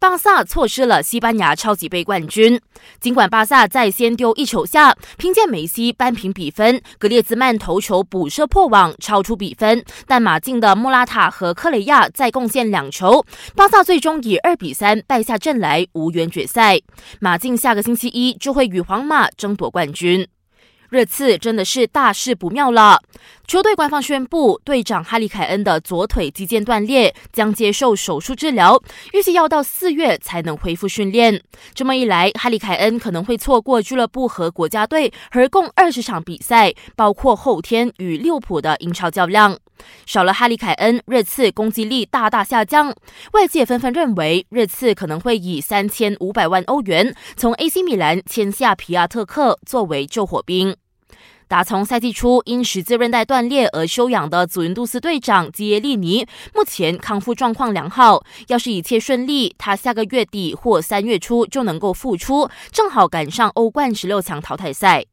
巴萨错失了西班牙超级杯冠军。尽管巴萨在先丢一球下，凭借梅西扳平比分，格列兹曼头球补射破网，超出比分，但马竞的莫拉塔和克雷亚再贡献两球，巴萨最终以二比三败下阵来，无缘决赛。马竞下个星期一就会与皇马争夺冠军。热刺真的是大事不妙了。球队官方宣布，队长哈利凯恩的左腿肌腱断裂，将接受手术治疗，预计要到四月才能恢复训练。这么一来，哈利凯恩可能会错过俱乐部和国家队合共二十场比赛，包括后天与利物浦的英超较量。少了哈利凯恩，热刺攻击力大大下降。外界纷纷认为，热刺可能会以三千五百万欧元从 AC 米兰签下皮亚特克作为救火兵。打从赛季初因十字韧带断裂而休养的祖云杜斯队长基耶利尼，目前康复状况良好。要是一切顺利，他下个月底或三月初就能够复出，正好赶上欧冠十六强淘汰赛。